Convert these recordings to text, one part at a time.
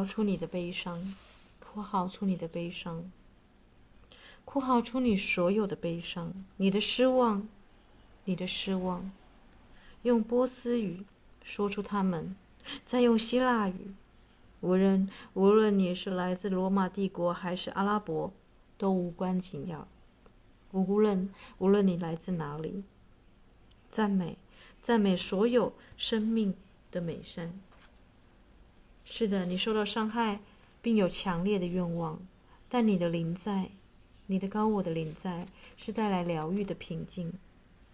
哭，出你的悲伤，哭嚎出你的悲伤，哭嚎出你所有的悲伤，你的失望，你的失望，用波斯语说出他们，再用希腊语。无论无论你是来自罗马帝国还是阿拉伯，都无关紧要。无论无论你来自哪里，赞美赞美所有生命的美善。是的，你受到伤害，并有强烈的愿望，但你的灵在，你的高我的灵在，是带来疗愈的平静。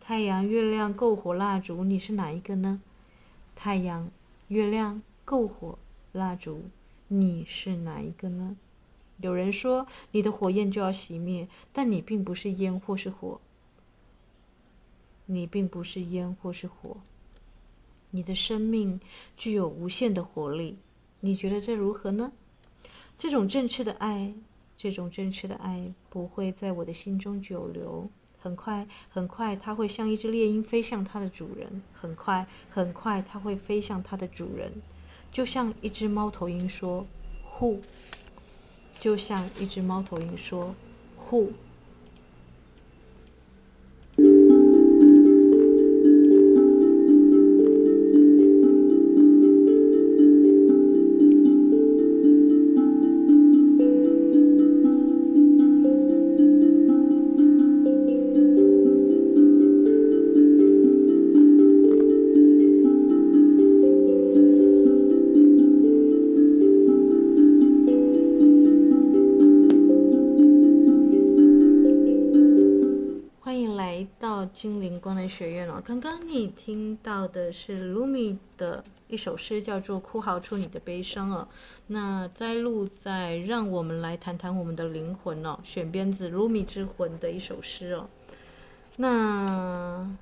太阳、月亮、篝火、蜡烛，你是哪一个呢？太阳、月亮、篝火。蜡烛，你是哪一个呢？有人说你的火焰就要熄灭，但你并不是烟或是火。你并不是烟或是火。你的生命具有无限的活力。你觉得这如何呢？这种振翅的爱，这种振翅的爱不会在我的心中久留。很快，很快，它会像一只猎鹰飞向它的主人。很快，很快，它会飞向它的主人。就像一只猫头鹰说：“呼。”就像一只猫头鹰说：“呼。”学院哦，刚刚你听到的是卢米的一首诗，叫做《哭嚎出你的悲伤》哦。那摘录在《让我们来谈谈我们的灵魂》哦，选编自卢米之魂的一首诗哦。那。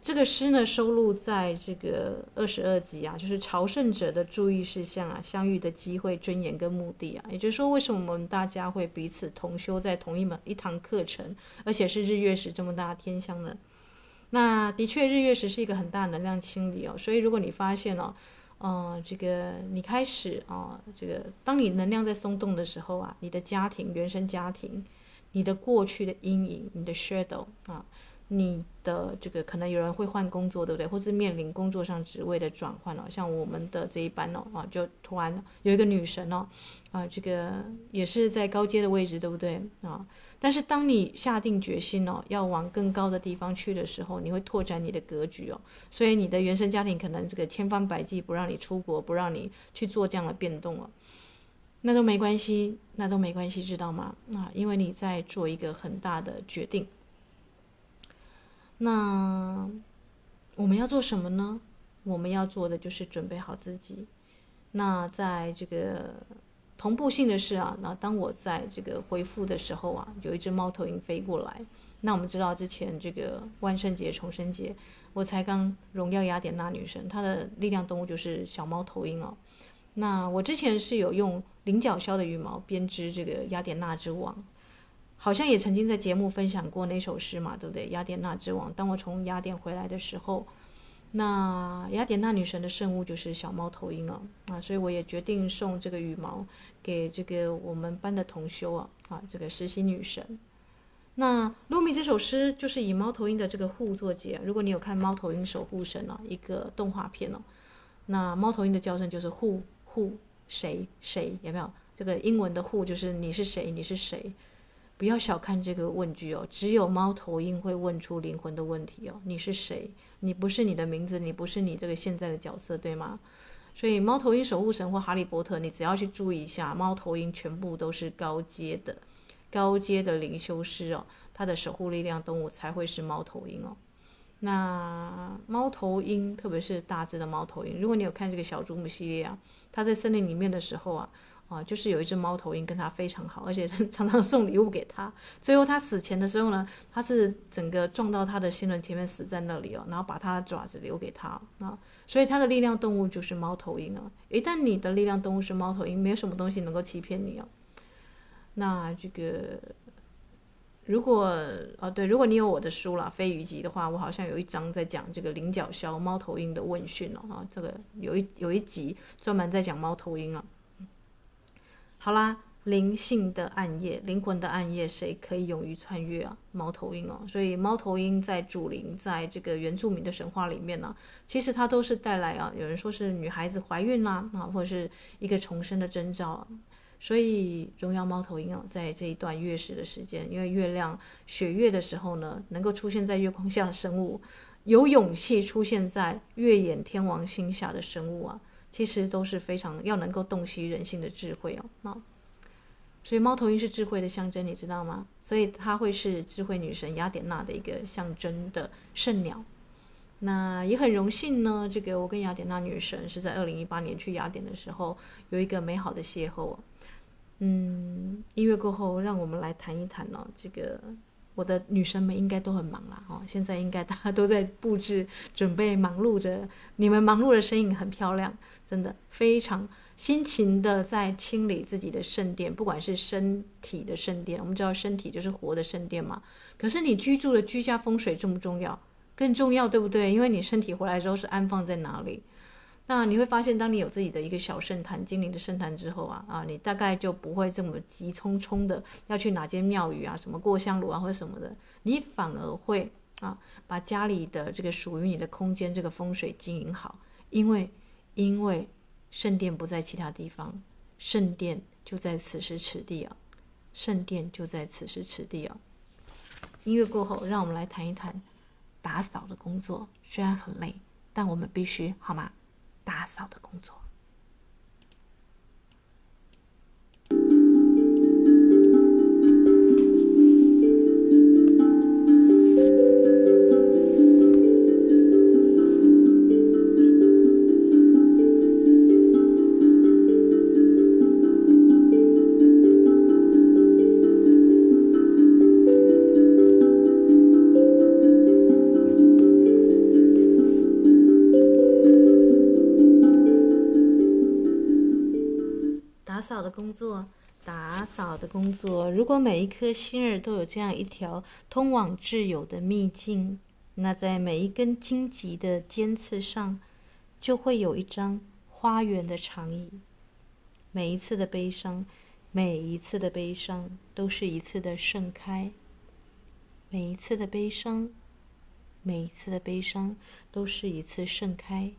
这个诗呢，收录在这个二十二集啊，就是朝圣者的注意事项啊，相遇的机会、尊严跟目的啊。也就是说，为什么我们大家会彼此同修在同一门一堂课程，而且是日月食这么大天象呢？那的确，日月食是一个很大能量清理哦。所以，如果你发现哦，呃，这个你开始啊，这个当你能量在松动的时候啊，你的家庭、原生家庭、你的过去的阴影、你的 shadow 啊。你的这个可能有人会换工作，对不对？或是面临工作上职位的转换哦，像我们的这一班哦，啊，就突然有一个女神哦，啊，这个也是在高阶的位置，对不对啊？但是当你下定决心哦，要往更高的地方去的时候，你会拓展你的格局哦。所以你的原生家庭可能这个千方百计不让你出国，不让你去做这样的变动哦，那都没关系，那都没关系，知道吗？啊，因为你在做一个很大的决定。那我们要做什么呢？我们要做的就是准备好自己。那在这个同步性的是啊，那当我在这个回复的时候啊，有一只猫头鹰飞过来。那我们知道之前这个万圣节、重生节，我才刚荣耀雅典娜女神，她的力量动物就是小猫头鹰哦。那我之前是有用菱角鸮的羽毛编织这个雅典娜之网。好像也曾经在节目分享过那首诗嘛，对不对？雅典娜之王。当我从雅典回来的时候，那雅典娜女神的圣物就是小猫头鹰了啊，所以我也决定送这个羽毛给这个我们班的同修啊啊，这个实习女神。那卢米这首诗就是以猫头鹰的这个护作结。如果你有看《猫头鹰守护神》啊，一个动画片哦，那猫头鹰的叫声就是护护谁谁有没有？这个英文的护就是你是谁？你是谁？不要小看这个问句哦，只有猫头鹰会问出灵魂的问题哦。你是谁？你不是你的名字，你不是你这个现在的角色，对吗？所以猫头鹰守护神或哈利波特，你只要去注意一下，猫头鹰全部都是高阶的、高阶的灵修师哦，它的守护力量动物才会是猫头鹰哦。那猫头鹰，特别是大只的猫头鹰，如果你有看这个小祖母系列啊，它在森林里面的时候啊。啊，就是有一只猫头鹰跟他非常好，而且 常常送礼物给他。最后他死前的时候呢，他是整个撞到他的心轮前面死在那里哦，然后把他的爪子留给他啊。所以他的力量动物就是猫头鹰啊。一旦你的力量动物是猫头鹰，没有什么东西能够欺骗你哦。那这个如果哦对，如果你有我的书啦，《飞鱼集》的话，我好像有一章在讲这个菱角鸮猫头鹰的问讯哦，啊，这个有一有一集专门在讲猫头鹰啊。好啦，灵性的暗夜，灵魂的暗夜，谁可以勇于穿越啊？猫头鹰哦，所以猫头鹰在主灵，在这个原住民的神话里面呢，其实它都是带来啊，有人说是女孩子怀孕啦啊，或者是一个重生的征兆。所以，荣耀猫头鹰哦，在这一段月食的时间，因为月亮血月的时候呢，能够出现在月光下的生物，有勇气出现在月掩天王星下的生物啊，其实都是非常要能够洞悉人性的智慧哦。那所以，猫头鹰是智慧的象征，你知道吗？所以，它会是智慧女神雅典娜的一个象征的圣鸟。那也很荣幸呢，这个我跟雅典娜女神是在二零一八年去雅典的时候有一个美好的邂逅。嗯，音乐过后，让我们来谈一谈呢、哦。这个我的女生们应该都很忙啦，哦，现在应该大家都在布置，准备忙碌着。你们忙碌的身影很漂亮，真的非常辛勤的在清理自己的圣殿，不管是身体的圣殿，我们知道身体就是活的圣殿嘛。可是你居住的居家风水重不重要？更重要，对不对？因为你身体回来之后是安放在哪里？那你会发现，当你有自己的一个小圣坛、精灵的圣坛之后啊，啊，你大概就不会这么急匆匆的要去哪间庙宇啊，什么过香炉啊或者什么的，你反而会啊，把家里的这个属于你的空间这个风水经营好，因为因为圣殿不在其他地方，圣殿就在此时此地啊，圣殿就在此时此地啊。音乐过后，让我们来谈一谈。打扫的工作虽然很累，但我们必须好吗？打扫的工作。作，打扫的工作。如果每一颗心儿都有这样一条通往自由的秘境，那在每一根荆棘的尖刺上，就会有一张花园的长椅。每一次的悲伤，每一次的悲伤，都是一次的盛开。每一次的悲伤，每一次的悲伤，都是一次盛开。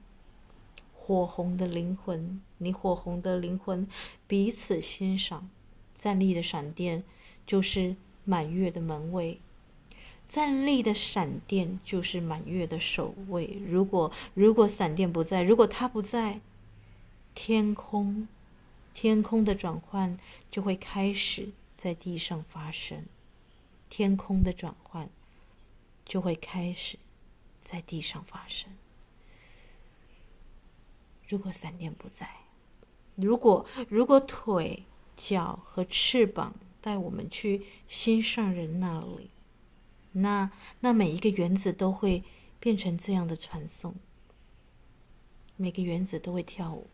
火红的灵魂，你火红的灵魂，彼此欣赏。站立的闪电就是满月的门卫，站立的闪电就是满月的守卫。如果如果闪电不在，如果它不在，天空天空的转换就会开始在地上发生。天空的转换就会开始在地上发生。如果闪电不在，如果如果腿脚和翅膀带我们去心上人那里，那那每一个原子都会变成这样的传送，每个原子都会跳舞。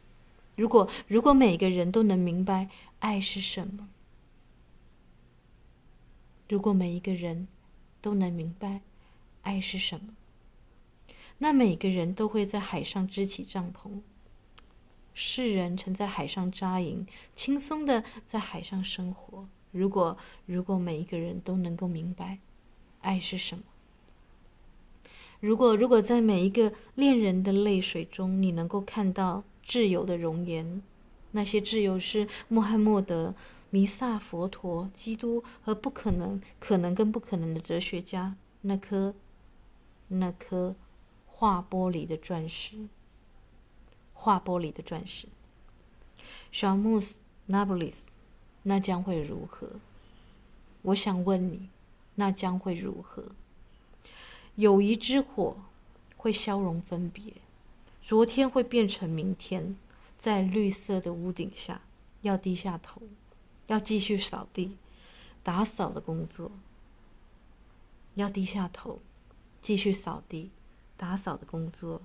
如果如果每一个人都能明白爱是什么，如果每一个人都能明白爱是什么，那每个人都会在海上支起帐篷。世人曾在海上扎营，轻松的在海上生活。如果如果每一个人都能够明白，爱是什么？如果如果在每一个恋人的泪水中，你能够看到挚友的容颜，那些挚友是穆罕默德、弥撒、佛陀、基督和不可能、可能跟不可能的哲学家，那颗那颗化玻璃的钻石。化玻璃的钻石，小穆斯那不里斯，那将会如何？我想问你，那将会如何？友谊之火会消融分别，昨天会变成明天，在绿色的屋顶下，要低下头，要继续扫地、打扫的工作，要低下头，继续扫地、打扫的工作。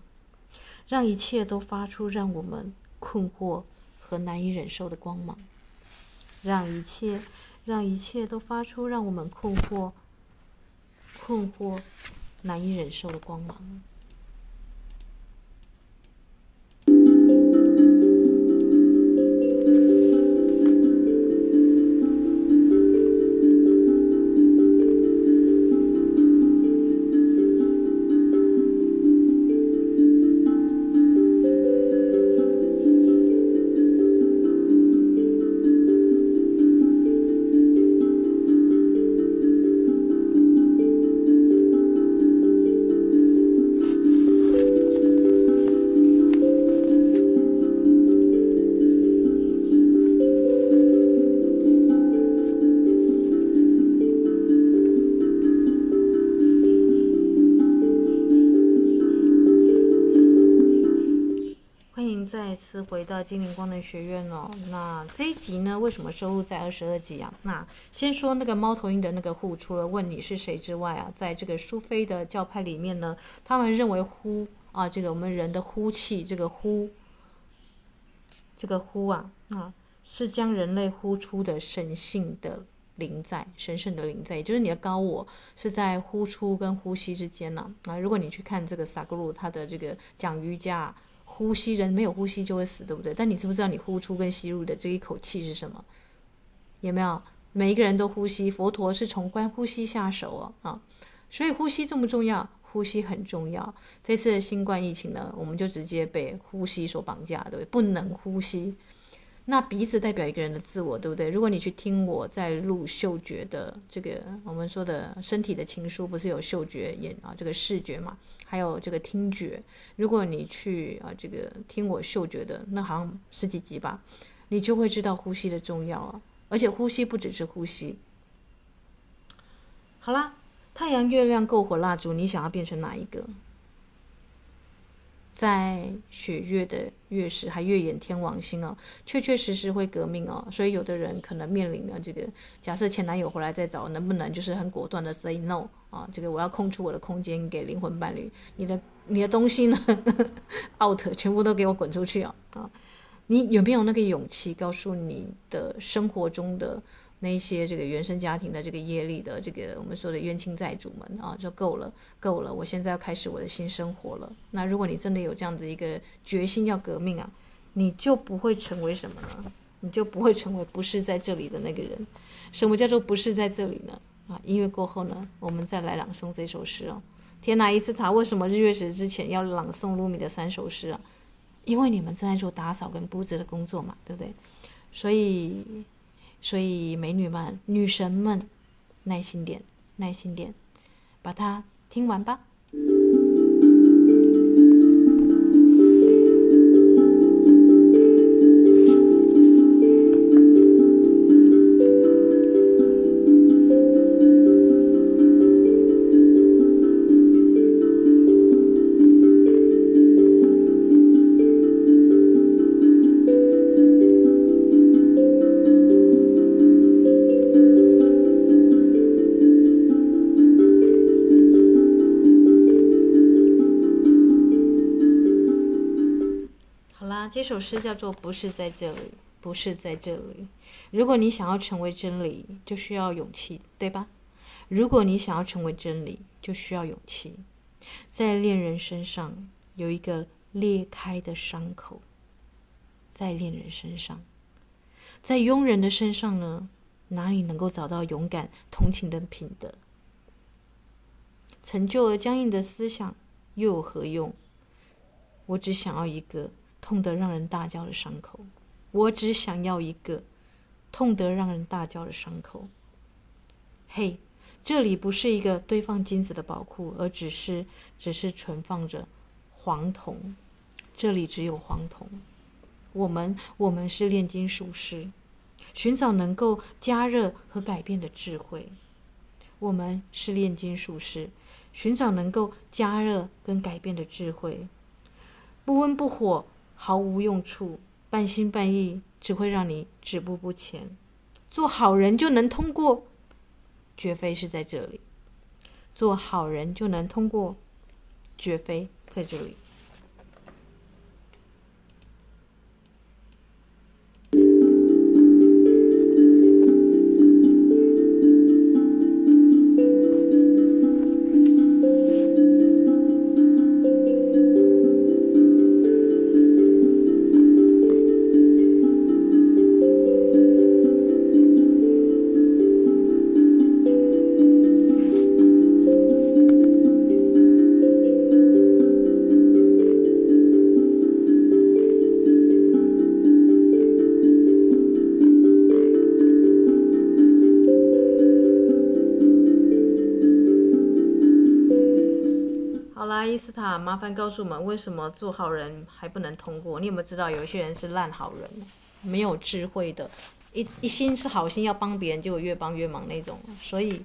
让一切都发出让我们困惑和难以忍受的光芒。让一切，让一切都发出让我们困惑困惑、难以忍受的光芒。回到精灵光能学院哦，那这一集呢，为什么收录在二十二集啊？那先说那个猫头鹰的那个呼，除了问你是谁之外啊，在这个苏菲的教派里面呢，他们认为呼啊，这个我们人的呼气，这个呼，这个呼啊啊，是将人类呼出的神性的灵在，神圣的灵在，也就是你的高我是在呼出跟呼吸之间呢啊，啊。如果你去看这个萨格鲁他的这个讲瑜伽。呼吸，人没有呼吸就会死，对不对？但你知不知道你呼出跟吸入的这一口气是什么？有没有？每一个人都呼吸，佛陀是从观呼吸下手哦，啊，所以呼吸重不重要？呼吸很重要。这次的新冠疫情呢，我们就直接被呼吸所绑架，对不对？不能呼吸。那鼻子代表一个人的自我，对不对？如果你去听我在录嗅觉的这个我们说的身体的情书，不是有嗅觉眼啊，这个视觉嘛，还有这个听觉。如果你去啊这个听我嗅觉的，那好像十几集吧，你就会知道呼吸的重要啊。而且呼吸不只是呼吸。好啦，太阳、月亮、篝火、蜡烛，你想要变成哪一个？在血月的月食还月掩天王星哦，确确实实会革命哦，所以有的人可能面临了这个，假设前男友回来再找，能不能就是很果断的 say no 啊？这个我要空出我的空间给灵魂伴侣，你的你的东西呢，out 全部都给我滚出去啊！啊，你有没有那个勇气告诉你的生活中的？那一些这个原生家庭的这个业力的这个我们说的冤亲债主们啊，就够了，够了，我现在要开始我的新生活了。那如果你真的有这样子一个决心要革命啊，你就不会成为什么呢？你就不会成为不是在这里的那个人。什么叫做不是在这里呢？啊，音乐过后呢，我们再来朗诵这首诗哦。天哪，伊斯塔为什么日月食之前要朗诵鲁米的三首诗啊？因为你们正在做打扫跟布置的工作嘛，对不对？所以。所以，美女们、女神们，耐心点，耐心点，把它听完吧。首诗叫做“不是在这里，不是在这里”。如果你想要成为真理，就需要勇气，对吧？如果你想要成为真理，就需要勇气。在恋人身上有一个裂开的伤口，在恋人身上，在庸人的身上呢？哪里能够找到勇敢、同情的品德？陈旧而僵硬的思想又有何用？我只想要一个。痛得让人大叫的伤口，我只想要一个痛得让人大叫的伤口。嘿，这里不是一个堆放金子的宝库，而只是只是存放着黄铜。这里只有黄铜。我们我们是炼金术师，寻找能够加热和改变的智慧。我们是炼金术师，寻找能够加热跟改变的智慧。不温不火。毫无用处，半信半疑只会让你止步不前。做好人就能通过，绝非是在这里。做好人就能通过，绝非在这里。斯塔，麻烦告诉我们，为什么做好人还不能通过？你有没有知道，有些人是烂好人，没有智慧的，一一心是好心要帮别人，结果越帮越忙那种。所以，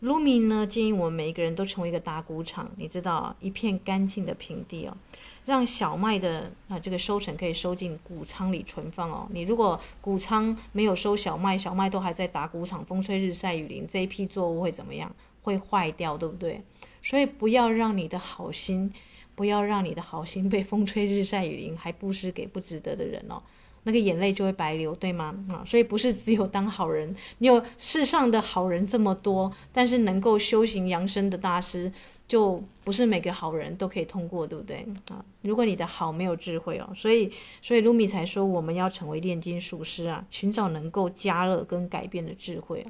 卢米呢建议我们每一个人都成为一个打谷场，你知道，一片干净的平地哦。让小麦的啊这个收成可以收进谷仓里存放哦。你如果谷仓没有收小麦，小麦都还在打谷场，风吹日晒雨淋，这一批作物会怎么样？会坏掉，对不对？所以不要让你的好心，不要让你的好心被风吹日晒雨淋，还布施给不值得的人哦。那个眼泪就会白流，对吗？啊，所以不是只有当好人，你有世上的好人这么多，但是能够修行养生的大师，就不是每个好人都可以通过，对不对？啊，如果你的好没有智慧哦，所以所以卢米才说我们要成为炼金术师啊，寻找能够加热跟改变的智慧。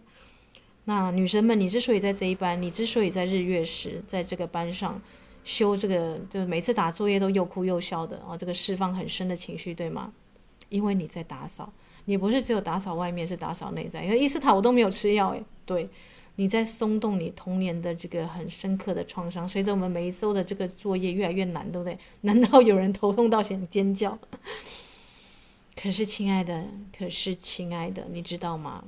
那女生们，你之所以在这一班，你之所以在日月时在这个班上修这个，就是每次打作业都又哭又笑的啊，这个释放很深的情绪，对吗？因为你在打扫，你不是只有打扫外面，是打扫内在。因为伊斯塔我都没有吃药诶，对，你在松动你童年的这个很深刻的创伤。随着我们每一周的这个作业越来越难，对不对？难道有人头痛到想尖叫？可是亲爱的，可是亲爱的，你知道吗？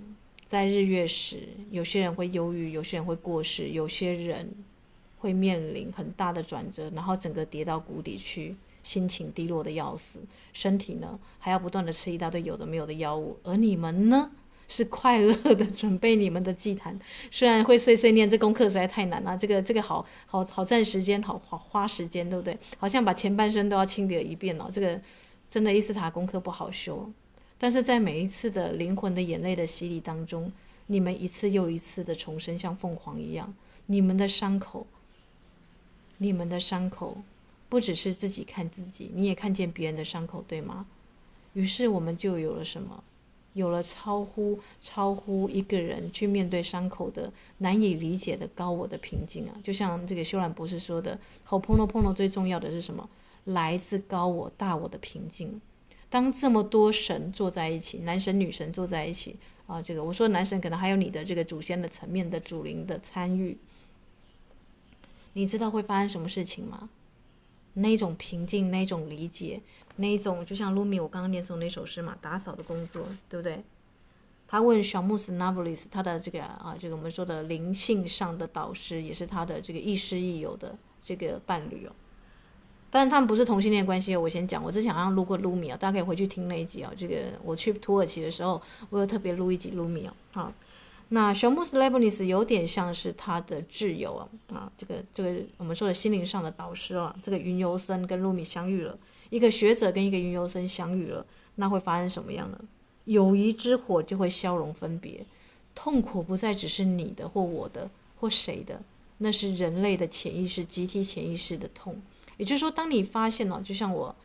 在日月时，有些人会忧郁，有些人会过世，有些人会面临很大的转折，然后整个跌到谷底去。心情低落的要死，身体呢还要不断的吃一大堆有的没有的药物，而你们呢是快乐的 准备你们的祭坛，虽然会碎碎念，这功课实在太难了，这个这个好好好占时间，好好花时间，对不对？好像把前半生都要清理一遍哦，这个真的伊斯塔功课不好修，但是在每一次的灵魂的眼泪的洗礼当中，你们一次又一次的重生，像凤凰一样，你们的伤口，你们的伤口。不只是自己看自己，你也看见别人的伤口，对吗？于是我们就有了什么？有了超乎超乎一个人去面对伤口的难以理解的高我的平静啊！就像这个修兰博士说的，Ho'oponopono 最重要的是什么？来自高我大我的平静。当这么多神坐在一起，男神女神坐在一起啊，这个我说男神可能还有你的这个祖先的层面的主灵的参与，你知道会发生什么事情吗？那种平静，那种理解，那种就像卢米我刚刚念诵那首诗嘛，打扫的工作，对不对？他问小穆斯纳布里斯，他的这个啊，这个我们说的灵性上的导师，也是他的这个亦师亦友的这个伴侣哦。但是他们不是同性恋关系。我先讲，我之前好像录过卢米啊，大家可以回去听那一集啊。这个我去土耳其的时候，我有特别录一集卢米哦。好。那小穆斯莱布尼斯有点像是他的挚友啊，啊，这个这个我们说的心灵上的导师啊，这个云游僧跟卢米相遇了，一个学者跟一个云游僧相遇了，那会发生什么样呢？友谊之火就会消融分别，痛苦不再只是你的或我的或谁的，那是人类的潜意识、集体潜意识的痛。也就是说，当你发现了，就像我。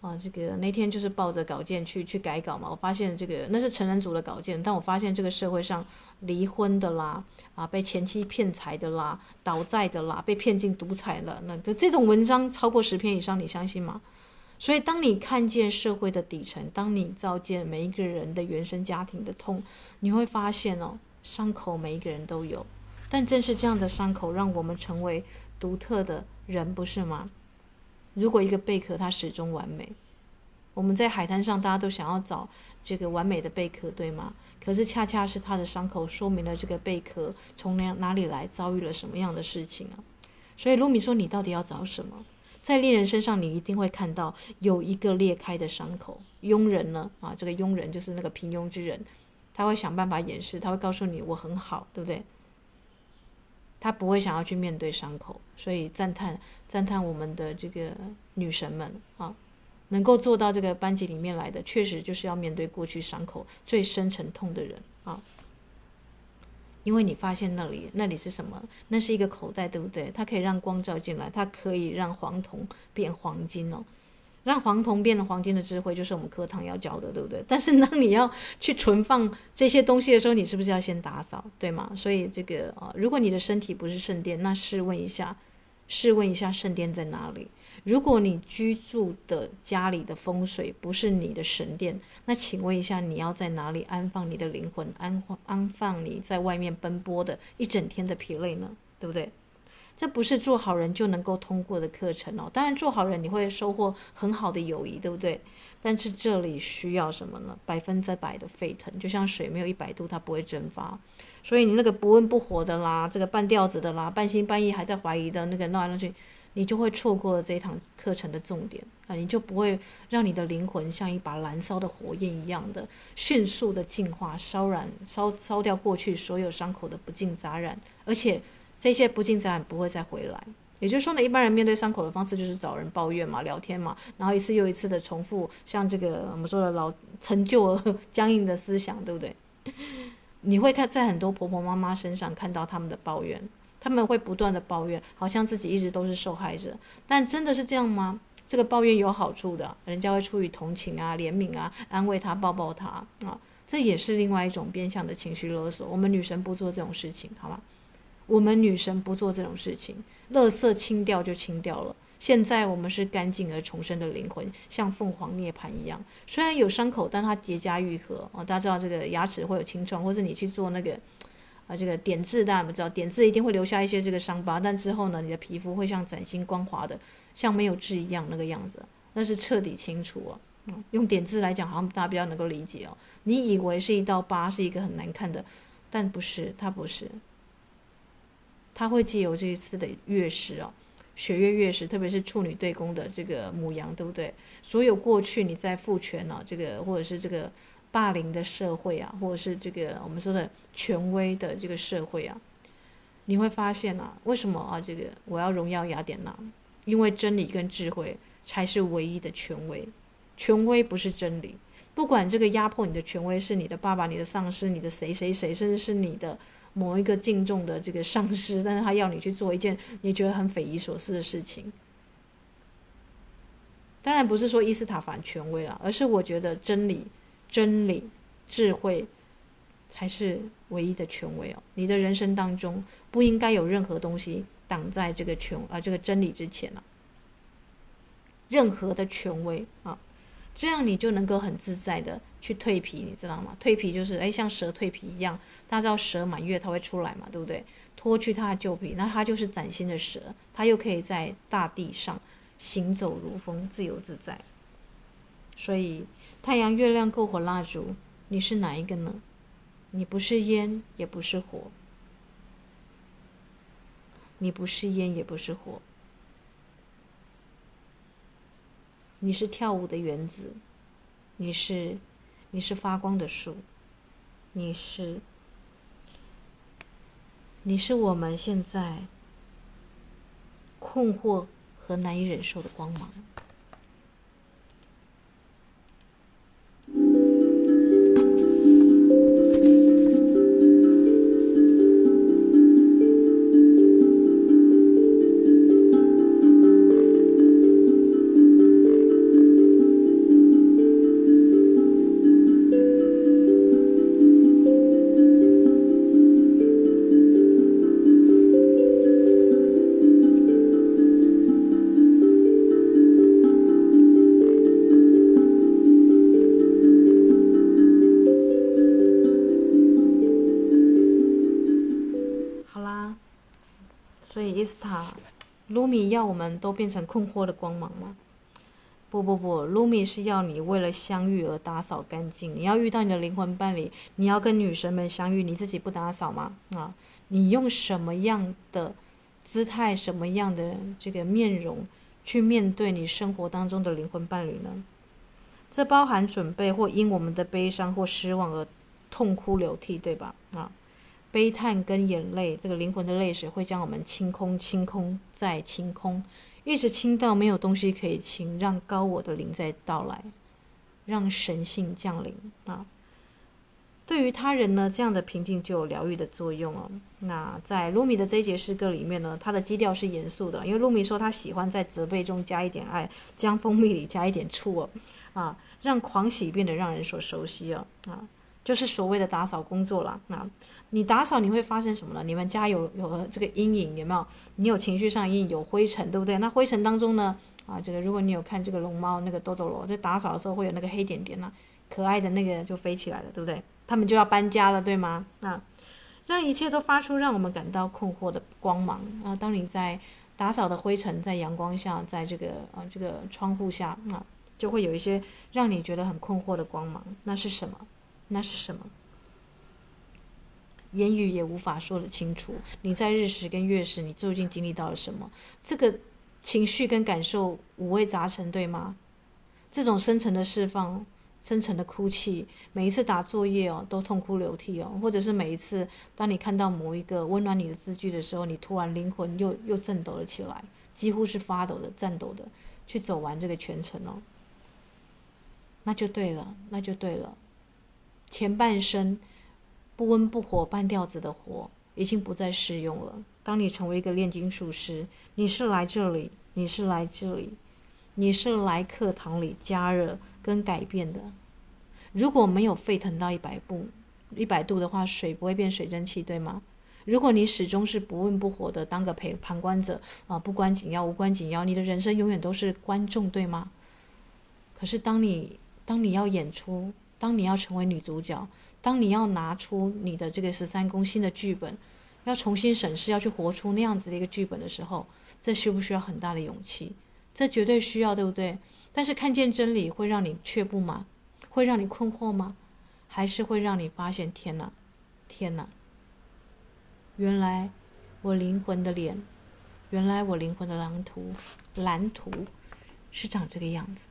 啊，这个那天就是抱着稿件去去改稿嘛，我发现这个那是成人组的稿件，但我发现这个社会上离婚的啦，啊，被前妻骗财的啦，倒债的啦，被骗进独裁了，那这这种文章超过十篇以上，你相信吗？所以当你看见社会的底层，当你照见每一个人的原生家庭的痛，你会发现哦，伤口每一个人都有，但正是这样的伤口，让我们成为独特的人，不是吗？如果一个贝壳它始终完美，我们在海滩上大家都想要找这个完美的贝壳，对吗？可是恰恰是它的伤口说明了这个贝壳从哪哪里来，遭遇了什么样的事情啊？所以卢米说：“你到底要找什么？在恋人身上，你一定会看到有一个裂开的伤口。庸人呢？啊，这个庸人就是那个平庸之人，他会想办法掩饰，他会告诉你我很好，对不对？”他不会想要去面对伤口，所以赞叹赞叹我们的这个女神们啊，能够做到这个班级里面来的，确实就是要面对过去伤口最深沉痛的人啊。因为你发现那里那里是什么？那是一个口袋，对不对？它可以让光照进来，它可以让黄铜变黄金哦。让黄铜变成黄金的智慧，就是我们课堂要教的，对不对？但是当你要去存放这些东西的时候，你是不是要先打扫，对吗？所以这个啊，如果你的身体不是圣殿，那试问一下，试问一下圣殿在哪里？如果你居住的家里的风水不是你的神殿，那请问一下，你要在哪里安放你的灵魂，安安放你在外面奔波的一整天的疲累呢？对不对？这不是做好人就能够通过的课程哦。当然，做好人你会收获很好的友谊，对不对？但是这里需要什么呢？百分之百的沸腾，就像水没有一百度，它不会蒸发。所以你那个不温不火的啦，这个半吊子的啦，半信半疑还在怀疑的那个闹来闹去，你就会错过这一堂课程的重点啊！你就不会让你的灵魂像一把燃烧的火焰一样的迅速的净化、烧燃、烧烧掉过去所有伤口的不净杂染，而且。这些不净杂染不会再回来，也就是说呢，一般人面对伤口的方式就是找人抱怨嘛、聊天嘛，然后一次又一次的重复，像这个我们说的老陈旧而僵硬的思想，对不对？你会看在很多婆婆妈妈身上看到他们的抱怨，他们会不断的抱怨，好像自己一直都是受害者，但真的是这样吗？这个抱怨有好处的，人家会出于同情啊、怜悯啊，安慰他、抱抱他啊，这也是另外一种变相的情绪勒索。我们女神不做这种事情，好吗？我们女神不做这种事情，垃圾清掉就清掉了。现在我们是干净而重生的灵魂，像凤凰涅槃一样。虽然有伤口，但它结痂愈合啊。大家知道这个牙齿会有清创，或者你去做那个啊这个点痣，大家有没有知道？点痣一定会留下一些这个伤疤，但之后呢，你的皮肤会像崭新光滑的，像没有痣一样那个样子，那是彻底清除啊。嗯，用点痣来讲，好像大家比较能够理解哦。你以为是一道疤，是一个很难看的，但不是，它不是。他会借由这一次的月食哦，血月月食，特别是处女对宫的这个母羊，对不对？所有过去你在父权呢，这个或者是这个霸凌的社会啊，或者是这个我们说的权威的这个社会啊，你会发现啊，为什么啊？这个我要荣耀雅典娜，因为真理跟智慧才是唯一的权威，权威不是真理。不管这个压迫你的权威是你的爸爸、你的上司、你的谁谁谁，甚至是你的。某一个敬重的这个上司，但是他要你去做一件你觉得很匪夷所思的事情。当然不是说伊斯塔凡权威了，而是我觉得真理、真理、智慧才是唯一的权威哦。你的人生当中不应该有任何东西挡在这个权啊、这个真理之前了，任何的权威啊。这样你就能够很自在的去蜕皮，你知道吗？蜕皮就是哎，像蛇蜕皮一样。大家知道蛇满月它会出来嘛，对不对？脱去它的旧皮，那它就是崭新的蛇，它又可以在大地上行走如风，自由自在。所以太阳、月亮、篝火、蜡烛，你是哪一个呢？你不是烟，也不是火。你不是烟，也不是火。你是跳舞的原子，你是，你是发光的树，你是，你是我们现在困惑和难以忍受的光芒。所以伊斯塔，卢米要我们都变成困惑的光芒吗？不不不，卢米是要你为了相遇而打扫干净。你要遇到你的灵魂伴侣，你要跟女神们相遇，你自己不打扫吗？啊，你用什么样的姿态、什么样的这个面容去面对你生活当中的灵魂伴侣呢？这包含准备或因我们的悲伤或失望而痛哭流涕，对吧？啊。悲叹跟眼泪，这个灵魂的泪水会将我们清空、清空再清空，一直清到没有东西可以清，让高我的灵再到来，让神性降临啊！对于他人呢，这样的平静就有疗愈的作用哦。那在卢米的这一节诗歌里面呢，他的基调是严肃的，因为卢米说他喜欢在责备中加一点爱，将蜂蜜里加一点醋哦，啊，让狂喜变得让人所熟悉哦，啊。就是所谓的打扫工作了。那你打扫你会发生什么呢？你们家有有这个阴影有没有？你有情绪上阴影，有灰尘，对不对？那灰尘当中呢，啊，这个如果你有看这个龙猫那个多多罗在打扫的时候会有那个黑点点呐，可爱的那个就飞起来了，对不对？他们就要搬家了，对吗？啊，让一切都发出让我们感到困惑的光芒啊！当你在打扫的灰尘在阳光下，在这个啊这个窗户下啊，就会有一些让你觉得很困惑的光芒。那是什么？那是什么？言语也无法说得清楚。你在日食跟月食，你究竟经历到了什么？这个情绪跟感受五味杂陈，对吗？这种深层的释放。深沉的哭泣，每一次打作业哦，都痛哭流涕哦，或者是每一次当你看到某一个温暖你的字句的时候，你突然灵魂又又颤抖了起来，几乎是发抖的、颤抖的，去走完这个全程哦。那就对了，那就对了。前半生不温不火半吊子的活已经不再适用了。当你成为一个炼金术师，你是来这里，你是来这里。你是来课堂里加热跟改变的。如果没有沸腾到一百度，一百度的话，水不会变水蒸气，对吗？如果你始终是不温不火的，当个陪旁观者啊，不关紧要，无关紧要，你的人生永远都是观众，对吗？可是当你当你要演出，当你要成为女主角，当你要拿出你的这个十三宫新的剧本，要重新审视，要去活出那样子的一个剧本的时候，这需不需要很大的勇气？这绝对需要，对不对？但是看见真理会让你却步吗？会让你困惑吗？还是会让你发现天哪，天哪！原来我灵魂的脸，原来我灵魂的蓝图，蓝图是长这个样子。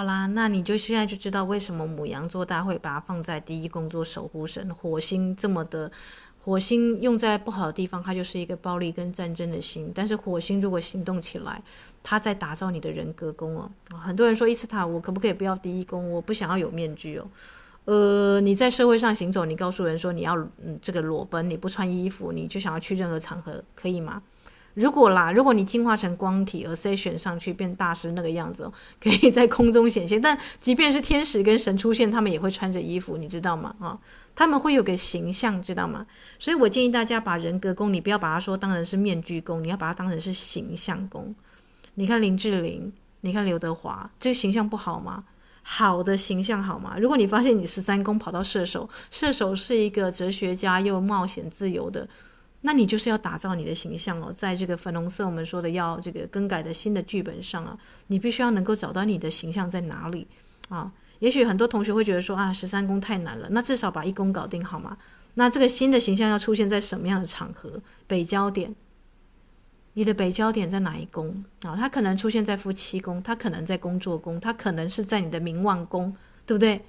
好啦那你就现在就知道为什么母羊座大会把它放在第一宫作守护神火星这么的，火星用在不好的地方，它就是一个暴力跟战争的心。但是火星如果行动起来，它在打造你的人格宫哦。很多人说伊斯塔，我可不可以不要第一宫？我不想要有面具哦。呃，你在社会上行走，你告诉人说你要嗯这个裸奔，你不穿衣服，你就想要去任何场合，可以吗？如果啦，如果你进化成光体而 Ascension 上去变大师那个样子，可以在空中显现。但即便是天使跟神出现，他们也会穿着衣服，你知道吗？啊，他们会有个形象，知道吗？所以我建议大家把人格宫，你不要把它说当成是面具宫，你要把它当成是形象宫。你看林志玲，你看刘德华，这个形象不好吗？好的形象好吗？如果你发现你十三宫跑到射手，射手是一个哲学家又冒险自由的。那你就是要打造你的形象哦，在这个粉红色我们说的要这个更改的新的剧本上啊，你必须要能够找到你的形象在哪里啊。也许很多同学会觉得说啊，十三宫太难了，那至少把一宫搞定好吗？那这个新的形象要出现在什么样的场合？北焦点，你的北焦点在哪一宫啊？它可能出现在夫妻宫，它可能在工作宫，它可能是在你的名望宫，对不对？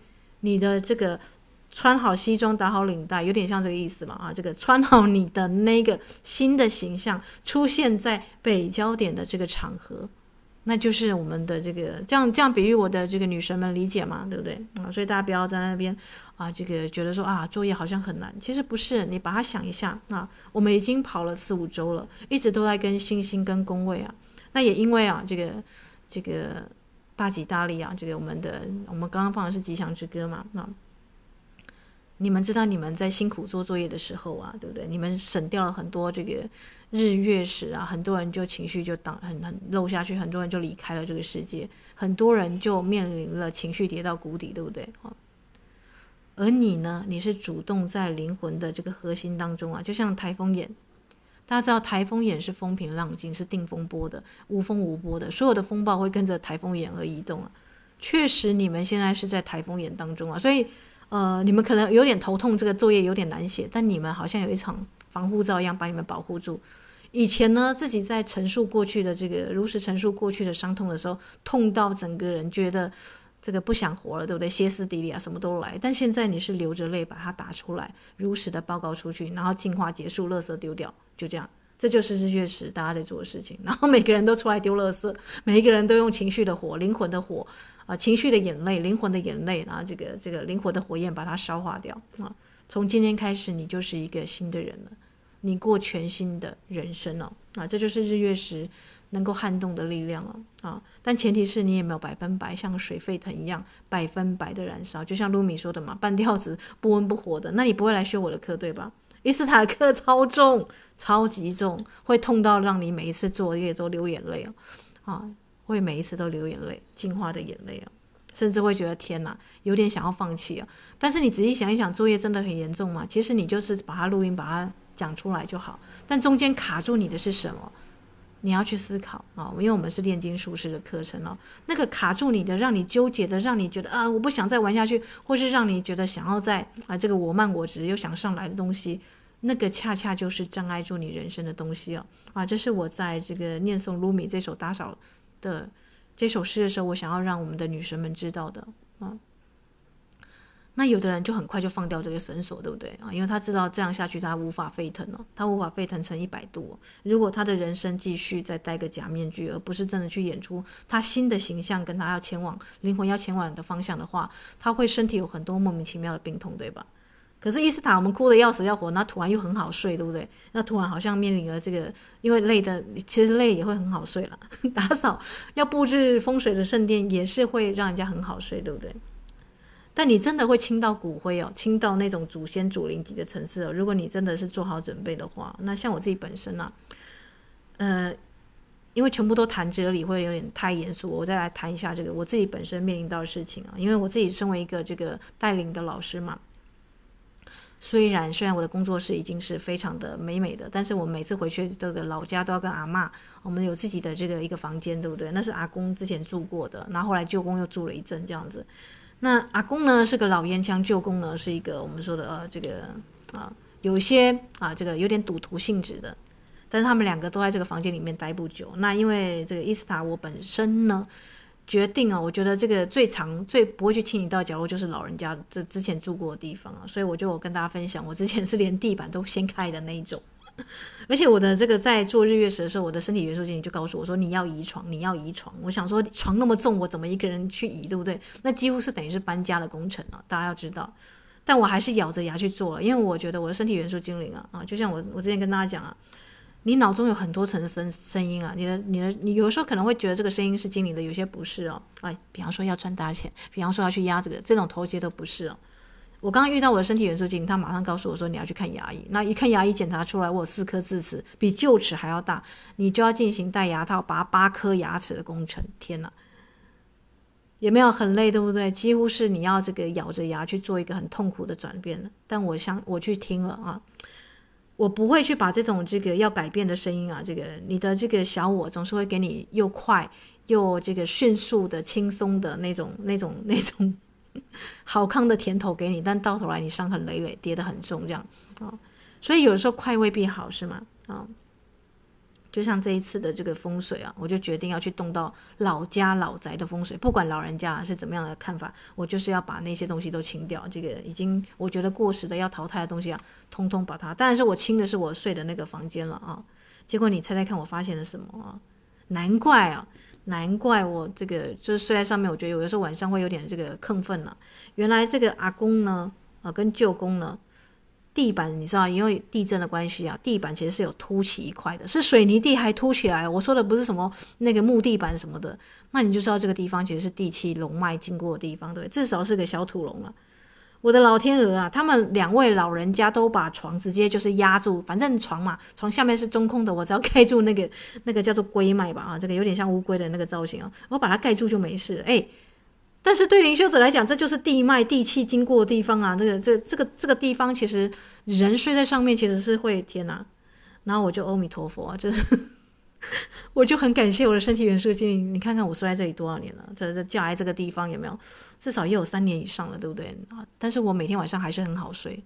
你的这个。穿好西装，打好领带，有点像这个意思嘛？啊，这个穿好你的那个新的形象出现在北焦点的这个场合，那就是我们的这个这样这样比喻我的这个女神们理解嘛？对不对？啊，所以大家不要在那边啊，这个觉得说啊，作业好像很难，其实不是。你把它想一下啊，我们已经跑了四五周了，一直都在跟星星跟宫位啊，那也因为啊，这个这个大吉大利啊，这个我们的我们刚刚放的是吉祥之歌嘛，那。你们知道你们在辛苦做作业的时候啊，对不对？你们省掉了很多这个日月食啊，很多人就情绪就当很很漏下去，很多人就离开了这个世界，很多人就面临了情绪跌到谷底，对不对？啊，而你呢？你是主动在灵魂的这个核心当中啊，就像台风眼，大家知道台风眼是风平浪静，是定风波的，无风无波的，所有的风暴会跟着台风眼而移动啊。确实，你们现在是在台风眼当中啊，所以。呃，你们可能有点头痛，这个作业有点难写，但你们好像有一场防护罩一样把你们保护住。以前呢，自己在陈述过去的这个如实陈述过去的伤痛的时候，痛到整个人觉得这个不想活了，对不对？歇斯底里啊，什么都来。但现在你是流着泪把它打出来，如实的报告出去，然后净化结束，垃圾丢掉，就这样。这就是日月食大家在做的事情。然后每个人都出来丢垃圾，每一个人都用情绪的火、灵魂的火啊、情绪的眼泪、灵魂的眼泪，然后这个这个灵魂的火焰把它烧化掉啊。从今天开始，你就是一个新的人了，你过全新的人生了啊。这就是日月食。能够撼动的力量了啊！但前提是你也没有百分百像水沸腾一样百分百的燃烧，就像噜米说的嘛，半吊子不温不火的，那你不会来修我的课对吧？伊斯塔克超重，超级重，会痛到让你每一次作业都流眼泪哦啊！会每一次都流眼泪，净化的眼泪啊，甚至会觉得天哪，有点想要放弃啊！但是你仔细想一想，作业真的很严重吗？其实你就是把它录音，把它讲出来就好，但中间卡住你的是什么？你要去思考啊，因为我们是炼金术师的课程哦。那个卡住你的，让你纠结的，让你觉得啊，我不想再玩下去，或是让你觉得想要在啊，这个我慢我执又想上来的东西，那个恰恰就是障碍住你人生的东西哦。啊，这是我在这个念诵卢米这首打扫的这首诗的时候，我想要让我们的女神们知道的啊。那有的人就很快就放掉这个绳索，对不对啊？因为他知道这样下去他无法沸腾了，他无法沸腾成一百度。如果他的人生继续再戴个假面具，而不是真的去演出他新的形象，跟他要前往灵魂要前往的方向的话，他会身体有很多莫名其妙的病痛，对吧？可是伊斯塔，我们哭得要死要活，那突然又很好睡，对不对？那突然好像面临了这个，因为累的，其实累也会很好睡了。打扫要布置风水的圣殿，也是会让人家很好睡，对不对？但你真的会清到骨灰哦，清到那种祖先祖灵级的层次哦。如果你真的是做好准备的话，那像我自己本身啊，呃，因为全部都谈哲理会有点太严肃，我再来谈一下这个我自己本身面临到的事情啊。因为我自己身为一个这个带领的老师嘛，虽然虽然我的工作室已经是非常的美美的，但是我每次回去这个老家都要跟阿嬷，我们有自己的这个一个房间，对不对？那是阿公之前住过的，然后后来舅公又住了一阵这样子。那阿公呢是个老烟枪，舅公呢是一个我们说的呃这个啊有些啊这个有点赌徒性质的，但是他们两个都在这个房间里面待不久。那因为这个伊斯塔我本身呢决定啊，我觉得这个最长最不会去清理到角落就是老人家这之前住过的地方啊，所以我就我跟大家分享，我之前是连地板都掀开的那一种。而且我的这个在做日月食的时候，我的身体元素经理就告诉我说：“你要移床，你要移床。”我想说床那么重，我怎么一个人去移，对不对？那几乎是等于是搬家的工程啊！大家要知道，但我还是咬着牙去做了，因为我觉得我的身体元素精灵啊啊，就像我我之前跟大家讲啊，你脑中有很多层声声音啊，你的你的你有时候可能会觉得这个声音是精灵的，有些不是哦。哎，比方说要赚大钱，比方说要去压这个这种头阶都不是哦。我刚刚遇到我的身体元素精灵，他马上告诉我说，你要去看牙医。那一看牙医检查出来，我有四颗智齿，比臼齿还要大，你就要进行戴牙套拔八颗牙齿的工程。天哪，也没有很累，对不对？几乎是你要这个咬着牙去做一个很痛苦的转变的。但我想我去听了啊，我不会去把这种这个要改变的声音啊，这个你的这个小我总是会给你又快又这个迅速的轻松的那种那种 那种。好康的甜头给你，但到头来你伤痕累累，跌得很重，这样啊、所以有的时候快未必好，是吗？啊、就像这一次的这个风水啊，我就决定要去动到老家老宅的风水，不管老人家是怎么样的看法，我就是要把那些东西都清掉，这个已经我觉得过时的要淘汰的东西啊，通通把它。当然是我清的是我睡的那个房间了啊，结果你猜猜看，我发现了什么啊？难怪啊！难怪我这个就是睡在上面，我觉得有的时候晚上会有点这个亢奋了。原来这个阿公呢，啊，跟舅公呢，地板你知道，因为地震的关系啊，地板其实是有凸起一块的，是水泥地还凸起来。我说的不是什么那个木地板什么的，那你就知道这个地方其实是地气龙脉经过的地方，对，至少是个小土龙了。我的老天鹅啊！他们两位老人家都把床直接就是压住，反正床嘛，床下面是中空的，我只要盖住那个那个叫做龟脉吧啊，这个有点像乌龟的那个造型啊，我把它盖住就没事。哎，但是对灵修者来讲，这就是地脉地气经过的地方啊，这个这这个这个地方其实人睡在上面其实是会天哪，然后我就阿弥陀佛啊，就是。我就很感谢我的身体元素精灵，你看看我睡在这里多少年了，这这叫来这个地方有没有？至少也有三年以上了，对不对啊？但是我每天晚上还是很好睡。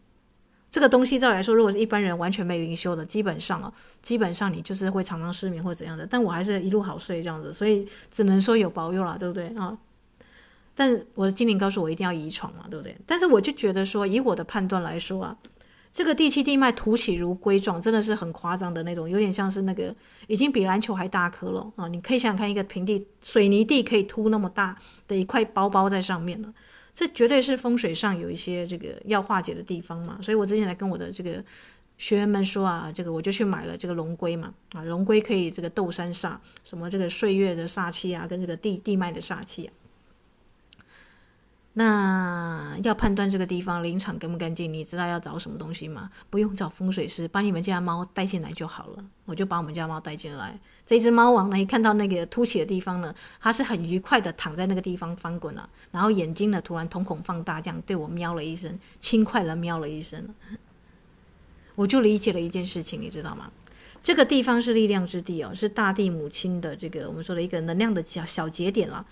这个东西照来说，如果是一般人完全没灵修的，基本上啊，基本上你就是会常常失眠或怎样的。但我还是一路好睡这样子，所以只能说有保佑了，对不对啊？但我的精灵告诉我一定要移床嘛，对不对？但是我就觉得说，以我的判断来说啊，这个地气地脉凸起如龟状，真的是很夸张的那种，有点像是那个已经比篮球还大颗了啊！你可以想想看，一个平地水泥地可以凸那么大的一块包包在上面了，这绝对是风水上有一些这个要化解的地方嘛。所以我之前来跟我的这个学员们说啊，这个我就去买了这个龙龟嘛啊，龙龟可以这个斗三煞，什么这个岁月的煞气啊，跟这个地地脉的煞气啊。那要判断这个地方林场干不干净，你知道要找什么东西吗？不用找风水师，把你们家猫带进来就好了。我就把我们家猫带进来，这只猫王呢，一看到那个凸起的地方呢，它是很愉快的躺在那个地方翻滚了，然后眼睛呢突然瞳孔放大，这样对我喵了一声，轻快的喵了一声。我就理解了一件事情，你知道吗？这个地方是力量之地哦，是大地母亲的这个我们说的一个能量的小小节点了。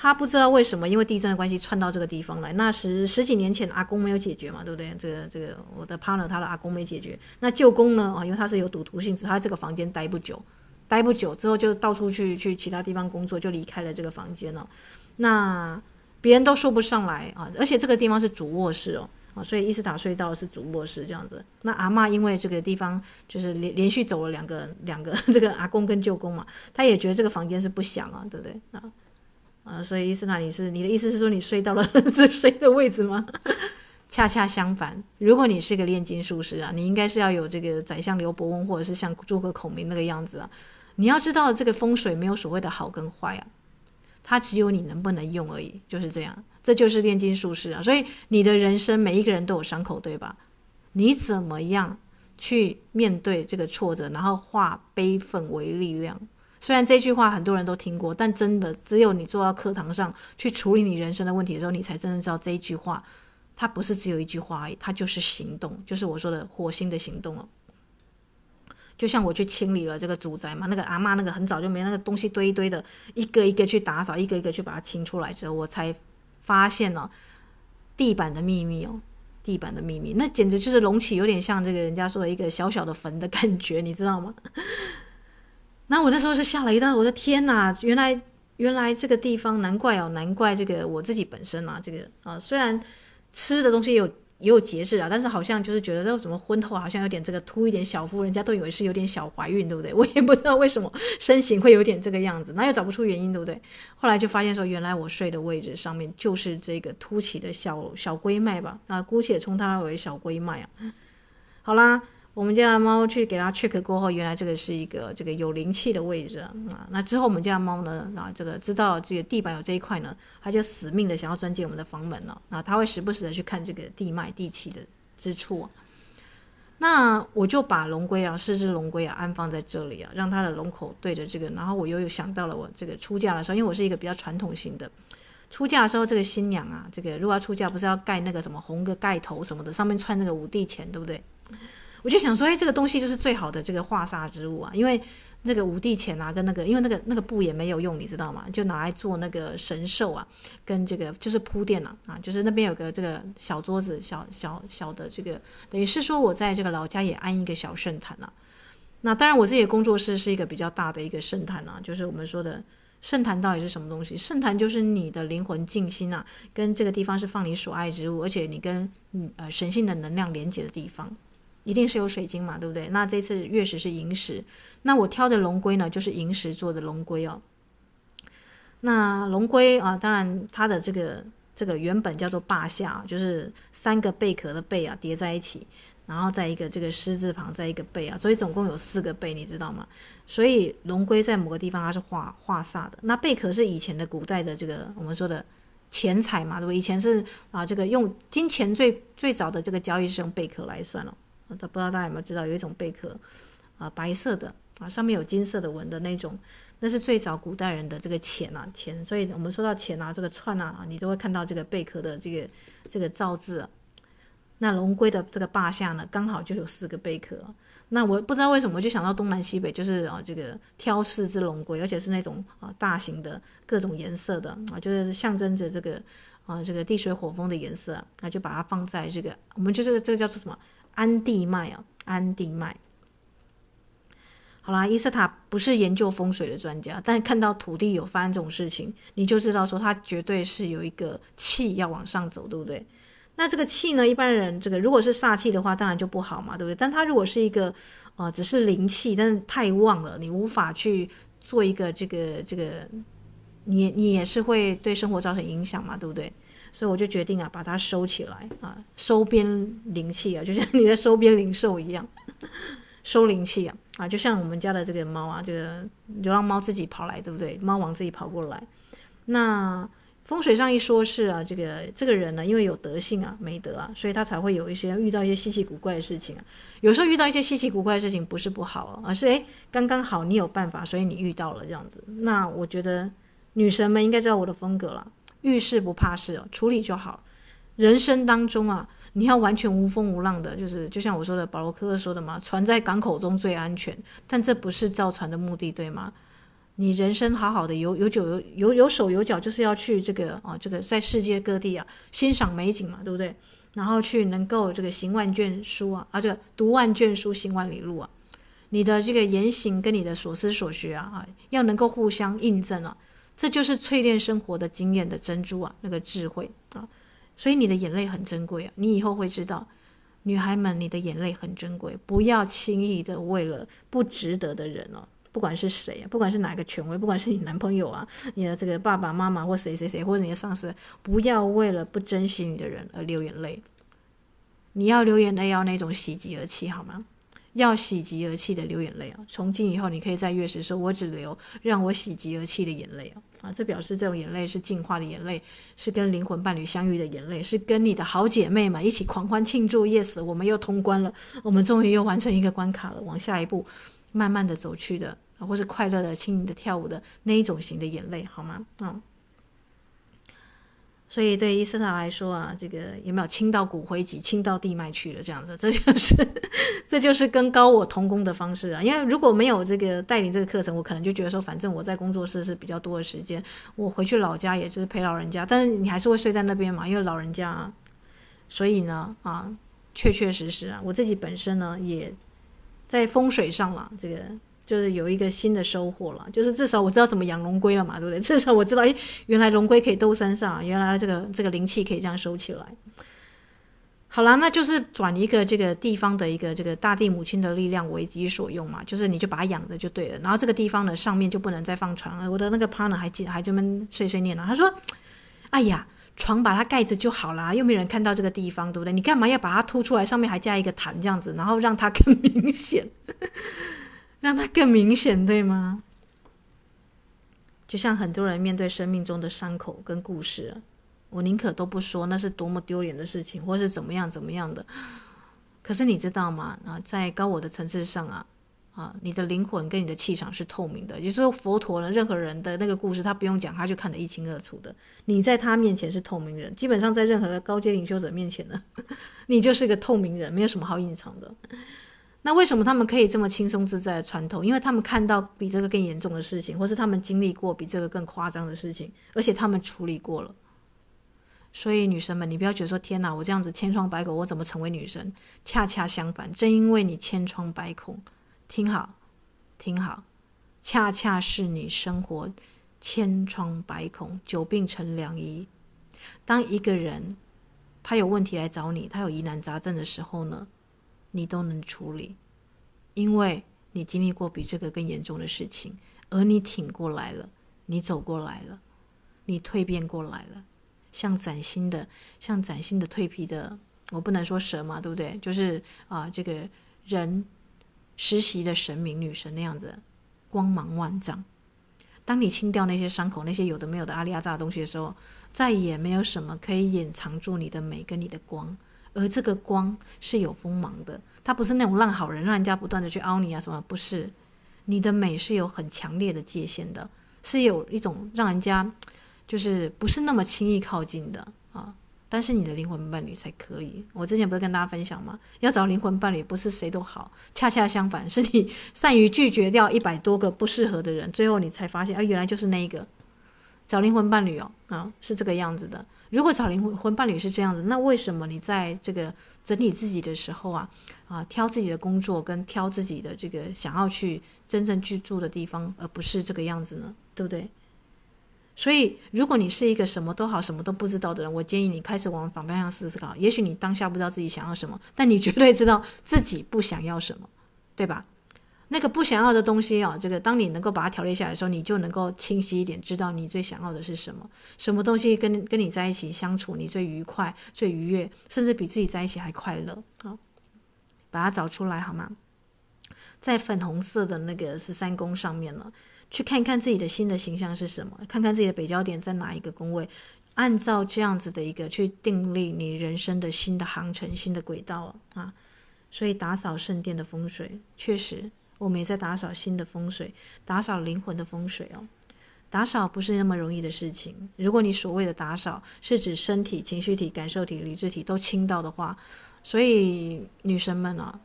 他不知道为什么，因为地震的关系窜到这个地方来。那十十几年前阿公没有解决嘛，对不对？这个这个我的 partner 他的阿公没解决。那舅公呢？啊，因为他是有赌徒性质，他这个房间待不久，待不久之后就到处去去其他地方工作，就离开了这个房间了。那别人都说不上来啊，而且这个地方是主卧室哦，啊，所以伊斯塔隧道是主卧室这样子。那阿嬷因为这个地方就是连连续走了两个两个这个阿公跟舅公嘛，他也觉得这个房间是不响啊，对不对啊？啊，所以伊斯坦，你是你的意思是说你睡到了 最谁的位置吗？恰恰相反，如果你是个炼金术师啊，你应该是要有这个宰相刘伯温，或者是像诸葛孔明那个样子啊。你要知道，这个风水没有所谓的好跟坏啊，它只有你能不能用而已，就是这样。这就是炼金术师啊。所以你的人生每一个人都有伤口，对吧？你怎么样去面对这个挫折，然后化悲愤为力量？虽然这句话很多人都听过，但真的只有你坐到课堂上去处理你人生的问题的时候，你才真正知道这一句话，它不是只有一句话而已，它就是行动，就是我说的火星的行动了。就像我去清理了这个住宅嘛，那个阿嬷那个很早就没那个东西堆一堆的，一个一个去打扫，一个一个去把它清出来之后，我才发现了地板的秘密哦，地板的秘密，那简直就是隆起，有点像这个人家说的一个小小的坟的感觉，你知道吗？那我那时候是吓了一跳，我的天哪！原来原来这个地方，难怪哦，难怪这个我自己本身啊，这个啊，虽然吃的东西也有也有节制啊，但是好像就是觉得这怎么婚后好像有点这个凸一点小腹，人家都以为是有点小怀孕，对不对？我也不知道为什么身形会有点这个样子，那又找不出原因，对不对？后来就发现说，原来我睡的位置上面就是这个凸起的小小龟脉吧，啊，姑且称它为小龟脉啊。好啦。我们家的猫去给它 check 过后，原来这个是一个这个有灵气的位置啊。那之后我们家猫呢，啊，这个知道这个地板有这一块呢，它就死命的想要钻进我们的房门了。啊，它会时不时的去看这个地脉地气的之处。那我就把龙龟啊，四只龙龟啊，安放在这里啊，让它的龙口对着这个。然后我又有想到了我这个出嫁的时候，因为我是一个比较传统型的，出嫁的时候这个新娘啊，这个如果要出嫁，不是要盖那个什么红个盖头什么的，上面穿那个五帝钱，对不对？我就想说，哎，这个东西就是最好的这个化煞之物啊，因为那个五帝钱啊，跟那个，因为那个那个布也没有用，你知道吗？就拿来做那个神兽啊，跟这个就是铺垫了，啊，就是那边有个这个小桌子，小小小的这个，等于是说我在这个老家也安一个小圣坛啊。那当然，我自己的工作室是一个比较大的一个圣坛啊，就是我们说的圣坛到底是什么东西？圣坛就是你的灵魂静心啊，跟这个地方是放你所爱之物，而且你跟嗯呃神性的能量连接的地方。一定是有水晶嘛，对不对？那这次月食是寅时，那我挑的龙龟呢，就是寅时做的龙龟哦。那龙龟啊，当然它的这个这个原本叫做霸下，就是三个贝壳的贝啊叠在一起，然后在一个这个狮字旁，在一个贝啊，所以总共有四个贝，你知道吗？所以龙龟在某个地方它是化化煞的。那贝壳是以前的古代的这个我们说的钱财嘛，对不？以前是啊，这个用金钱最最早的这个交易是用贝壳来算了。不知道大家有没有知道，有一种贝壳，啊，白色的啊，上面有金色的纹的那种，那是最早古代人的这个钱啊，钱。所以我们说到钱啊，这个串啊，你都会看到这个贝壳的这个这个造字。那龙龟的这个霸下呢，刚好就有四个贝壳。那我不知道为什么，我就想到东南西北，就是啊，这个挑四只龙龟，而且是那种啊大型的各种颜色的啊，就是象征着这个啊这个地水火风的颜色，那就把它放在这个，我们就是这个叫做什么？安地脉啊，安地脉。好啦，伊斯塔不是研究风水的专家，但看到土地有发生这种事情，你就知道说他绝对是有一个气要往上走，对不对？那这个气呢，一般人这个如果是煞气的话，当然就不好嘛，对不对？但他如果是一个呃，只是灵气，但是太旺了，你无法去做一个这个这个，你你也是会对生活造成影响嘛，对不对？所以我就决定啊，把它收起来啊，收编灵气啊，就像你在收编灵兽一样。收灵气啊啊，就像我们家的这个猫啊，这个流浪猫自己跑来，对不对？猫王自己跑过来。那风水上一说是啊，这个这个人呢，因为有德性啊，没德啊，所以他才会有一些遇到一些稀奇古怪的事情啊。有时候遇到一些稀奇古怪的事情，不是不好，而是诶，刚刚好你有办法，所以你遇到了这样子。那我觉得女神们应该知道我的风格了，遇事不怕事，处理就好。人生当中啊。你要完全无风无浪的，就是就像我说的，保罗科克说的嘛，船在港口中最安全，但这不是造船的目的，对吗？你人生好好的有有酒有有有手有脚，就是要去这个啊，这个在世界各地啊欣赏美景嘛，对不对？然后去能够这个行万卷书啊，啊这个读万卷书行万里路啊，你的这个言行跟你的所思所学啊啊，要能够互相印证啊，这就是淬炼生活的经验的珍珠啊，那个智慧啊。所以你的眼泪很珍贵啊！你以后会知道，女孩们，你的眼泪很珍贵，不要轻易的为了不值得的人哦，不管是谁，不管是哪个权威，不管是你男朋友啊，你的这个爸爸妈妈或谁谁谁，或者你的上司，不要为了不珍惜你的人而流眼泪。你要流眼泪，要那种喜极而泣，好吗？要喜极而泣的流眼泪啊！从今以后，你可以在月时说：“我只流让我喜极而泣的眼泪啊！”啊，这表示这种眼泪是净化的眼泪，是跟灵魂伴侣相遇的眼泪，是跟你的好姐妹们一起狂欢庆祝。Yes，我们又通关了，我们终于又完成一个关卡了，往下一步慢慢的走去的，或是快乐的、轻盈的跳舞的那一种型的眼泪，好吗？嗯。所以对伊斯塔来说啊，这个有没有亲到骨灰级、亲到地脉去了？这样子，这就是 这就是跟高我同工的方式啊。因为如果没有这个带领这个课程，我可能就觉得说，反正我在工作室是比较多的时间，我回去老家也就是陪老人家，但是你还是会睡在那边嘛，因为老人家。所以呢，啊，确确实实啊，我自己本身呢，也在风水上了这个。就是有一个新的收获了，就是至少我知道怎么养龙龟了嘛，对不对？至少我知道，诶，原来龙龟可以兜山上，原来这个这个灵气可以这样收起来。好了，那就是转一个这个地方的一个这个大地母亲的力量为己所用嘛，就是你就把它养着就对了。然后这个地方呢，上面就不能再放床了。我的那个 partner 还记还这么碎碎念了，他说：“哎呀，床把它盖着就好啦，又没人看到这个地方，对不对？你干嘛要把它凸出来，上面还加一个毯这样子，然后让它更明显。”让它更明显，对吗？就像很多人面对生命中的伤口跟故事，我宁可都不说那是多么丢脸的事情，或是怎么样怎么样的。可是你知道吗？啊，在高我的层次上啊，啊，你的灵魂跟你的气场是透明的。也就是，佛陀呢，任何人的那个故事，他不用讲，他就看得一清二楚的。你在他面前是透明人，基本上在任何高阶领袖者面前呢，你就是个透明人，没有什么好隐藏的。那为什么他们可以这么轻松自在的穿透？因为他们看到比这个更严重的事情，或是他们经历过比这个更夸张的事情，而且他们处理过了。所以女生们，你不要觉得说天哪，我这样子千疮百孔，我怎么成为女神？恰恰相反，正因为你千疮百孔，听好，听好，恰恰是你生活千疮百孔，久病成良医。当一个人他有问题来找你，他有疑难杂症的时候呢，你都能处理，因为你经历过比这个更严重的事情，而你挺过来了，你走过来了，你蜕变过来了，像崭新的，像崭新的蜕皮的，我不能说蛇嘛，对不对？就是啊，这个人实习的神明女神那样子，光芒万丈。当你清掉那些伤口，那些有的没有的阿里阿扎的东西的时候，再也没有什么可以掩藏住你的美跟你的光。而这个光是有锋芒的，它不是那种烂好人，让人家不断的去凹你啊什么，不是。你的美是有很强烈的界限的，是有一种让人家就是不是那么轻易靠近的啊。但是你的灵魂伴侣才可以。我之前不是跟大家分享吗？要找灵魂伴侣不是谁都好，恰恰相反，是你 善于拒绝掉一百多个不适合的人，最后你才发现啊，原来就是那一个。找灵魂伴侣哦，啊，是这个样子的。如果找灵魂伴侣是这样子，那为什么你在这个整理自己的时候啊，啊，挑自己的工作跟挑自己的这个想要去真正居住的地方，而不是这个样子呢？对不对？所以，如果你是一个什么都好、什么都不知道的人，我建议你开始往反方向思考。也许你当下不知道自己想要什么，但你绝对知道自己不想要什么，对吧？那个不想要的东西啊，这个当你能够把它条列下来的时候，你就能够清晰一点，知道你最想要的是什么，什么东西跟跟你在一起相处你最愉快、最愉悦，甚至比自己在一起还快乐啊！把它找出来好吗？在粉红色的那个十三宫上面呢，去看一看自己的新的形象是什么，看看自己的北焦点在哪一个宫位，按照这样子的一个去订立你人生的新的航程、新的轨道啊！所以打扫圣殿的风水确实。我们也在打扫新的风水，打扫灵魂的风水哦。打扫不是那么容易的事情。如果你所谓的打扫是指身体、情绪体、感受体、理智体都清到的话，所以女生们啊，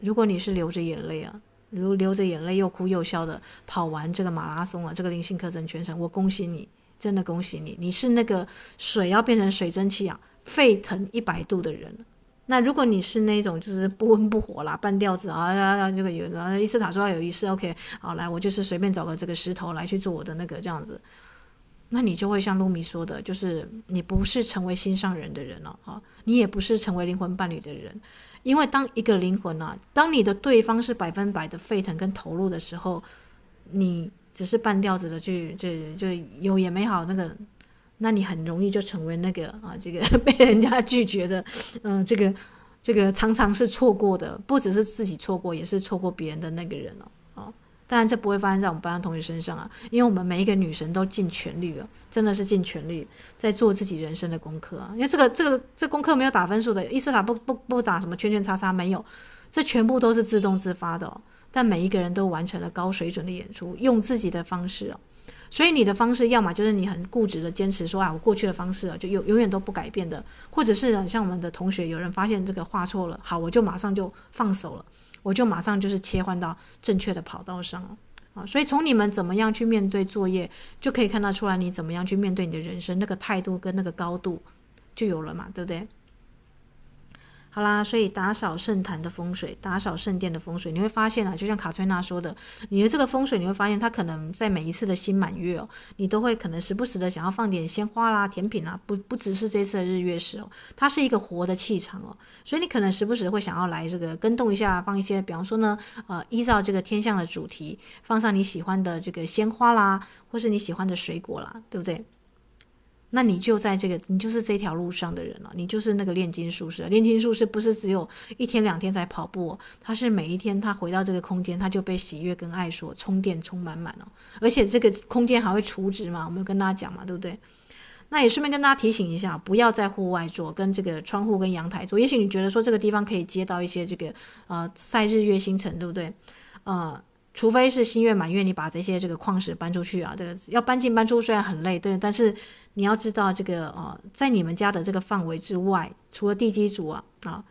如果你是流着眼泪啊，如流着眼泪又哭又笑的跑完这个马拉松啊，这个灵性课程全程，我恭喜你，真的恭喜你，你是那个水要变成水蒸气啊，沸腾一百度的人。那如果你是那种就是不温不火啦，半吊子啊，啊，这个有啊，伊斯塔说要有仪式，OK，好，来，我就是随便找个这个石头来去做我的那个这样子，那你就会像露米说的，就是你不是成为心上人的人了啊，你也不是成为灵魂伴侣的人，因为当一个灵魂啊，当你的对方是百分百的沸腾跟投入的时候，你只是半吊子的去就就有也没好那个。那你很容易就成为那个啊，这个 被人家拒绝的，嗯、这个这个常常是错过的，不只是自己错过，也是错过别人的那个人了啊。当然，这不会发生在我们班上同学身上啊，因为我们每一个女神都尽全力了，真的是尽全力在做自己人生的功课啊。因为这个这个这功课没有打分数的，伊斯塔不不不打什么圈圈叉叉，没有，这全部都是自动自发的哦。但每一个人都完成了高水准的演出，用自己的方式哦。所以你的方式，要么就是你很固执的坚持说啊，我过去的方式啊，就永永远都不改变的，或者是像我们的同学，有人发现这个画错了，好，我就马上就放手了，我就马上就是切换到正确的跑道上啊。所以从你们怎么样去面对作业，就可以看得出来你怎么样去面对你的人生，那个态度跟那个高度就有了嘛，对不对？好啦，所以打扫圣坛的风水，打扫圣殿的风水，你会发现啊，就像卡崔娜说的，你的这个风水，你会发现它可能在每一次的新满月哦，你都会可能时不时的想要放点鲜花啦、甜品啦，不不只是这次的日月食哦，它是一个活的气场哦，所以你可能时不时会想要来这个跟动一下，放一些，比方说呢，呃，依照这个天象的主题，放上你喜欢的这个鲜花啦，或是你喜欢的水果啦，对不对？那你就在这个，你就是这条路上的人了，你就是那个炼金术士。炼金术士不是只有一天两天才跑步，他是每一天他回到这个空间，他就被喜悦跟爱所充电充满满了。而且这个空间还会储值嘛，我们跟大家讲嘛，对不对？那也顺便跟大家提醒一下，不要在户外做，跟这个窗户跟阳台做。也许你觉得说这个地方可以接到一些这个呃晒日月星辰，对不对？呃。除非是新月满月，你把这些这个矿石搬出去啊，这个要搬进搬出，虽然很累，对，但是你要知道这个呃，在你们家的这个范围之外，除了地基主啊啊，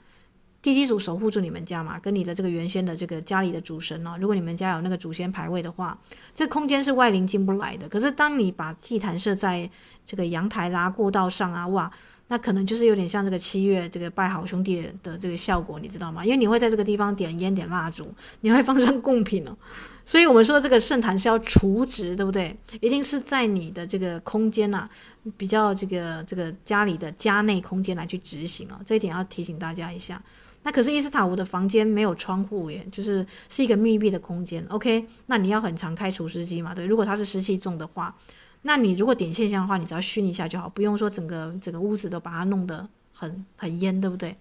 地基主守护住你们家嘛，跟你的这个原先的这个家里的主神哦，如果你们家有那个祖先牌位的话，这空间是外灵进不来的。可是当你把祭坛设在这个阳台啦、过道上啊，哇！那可能就是有点像这个七月这个拜好兄弟的这个效果，你知道吗？因为你会在这个地方点烟、点蜡烛，你会放上贡品哦。所以我们说这个圣坛是要除值，对不对？一定是在你的这个空间呐、比较这个这个家里的家内空间来去执行哦。这一点要提醒大家一下。那可是伊斯塔吴的房间没有窗户耶，就是是一个密闭的空间。OK，那你要很常开除湿机嘛？对，如果它是湿气重的话。那你如果点线香的话，你只要熏一下就好，不用说整个整个屋子都把它弄得很很烟，对不对？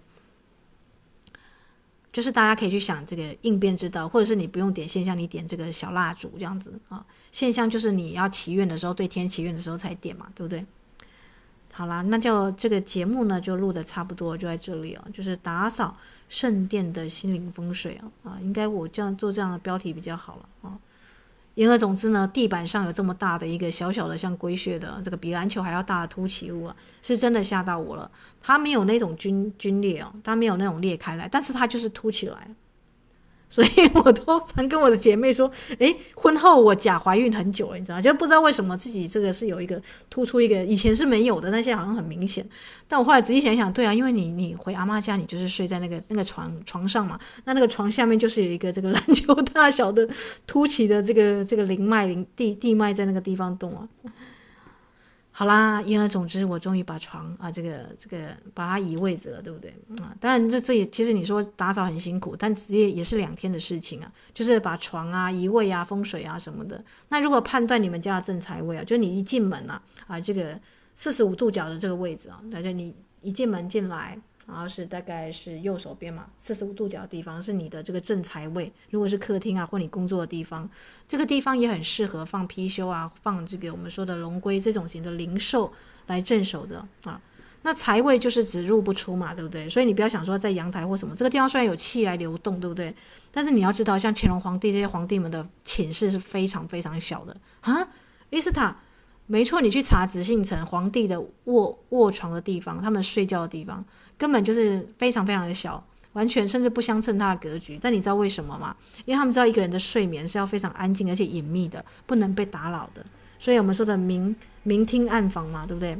就是大家可以去想这个应变之道，或者是你不用点线香，你点这个小蜡烛这样子啊。线香就是你要祈愿的时候，对天祈愿的时候才点嘛，对不对？好啦，那就这个节目呢就录的差不多，就在这里哦，就是打扫圣殿的心灵风水啊啊，应该我这样做这样的标题比较好了啊。言而总之呢，地板上有这么大的一个小小的像龟穴的这个比篮球还要大的凸起物啊，是真的吓到我了。它没有那种皲皲裂哦，它没有那种裂开来，但是它就是凸起来。所以我都常跟我的姐妹说，诶，婚后我假怀孕很久了，你知道，就不知道为什么自己这个是有一个突出一个，以前是没有的，但现在好像很明显。但我后来仔细想想，对啊，因为你你回阿妈家，你就是睡在那个那个床床上嘛，那那个床下面就是有一个这个篮球大小的凸起的这个这个灵脉灵地地脉在那个地方动啊。好啦，言而总之，我终于把床啊，这个这个把它移位置了，对不对啊？当然，这这也其实你说打扫很辛苦，但直接也是两天的事情啊，就是把床啊移位啊、风水啊什么的。那如果判断你们家的正财位啊，就你一进门啊啊，这个四十五度角的这个位置啊，那就你一进门进来。然后是大概是右手边嘛，四十五度角的地方是你的这个正财位。如果是客厅啊，或你工作的地方，这个地方也很适合放貔貅啊，放这个我们说的龙龟这种型的灵兽来镇守着啊。那财位就是只入不出嘛，对不对？所以你不要想说在阳台或什么，这个地方虽然有气来流动，对不对？但是你要知道，像乾隆皇帝这些皇帝们的寝室是非常非常小的啊，伊斯塔。没错，你去查紫禁城皇帝的卧卧床的地方，他们睡觉的地方根本就是非常非常的小，完全甚至不相称它的格局。但你知道为什么吗？因为他们知道一个人的睡眠是要非常安静而且隐秘的，不能被打扰的。所以我们说的明明厅暗房嘛，对不对？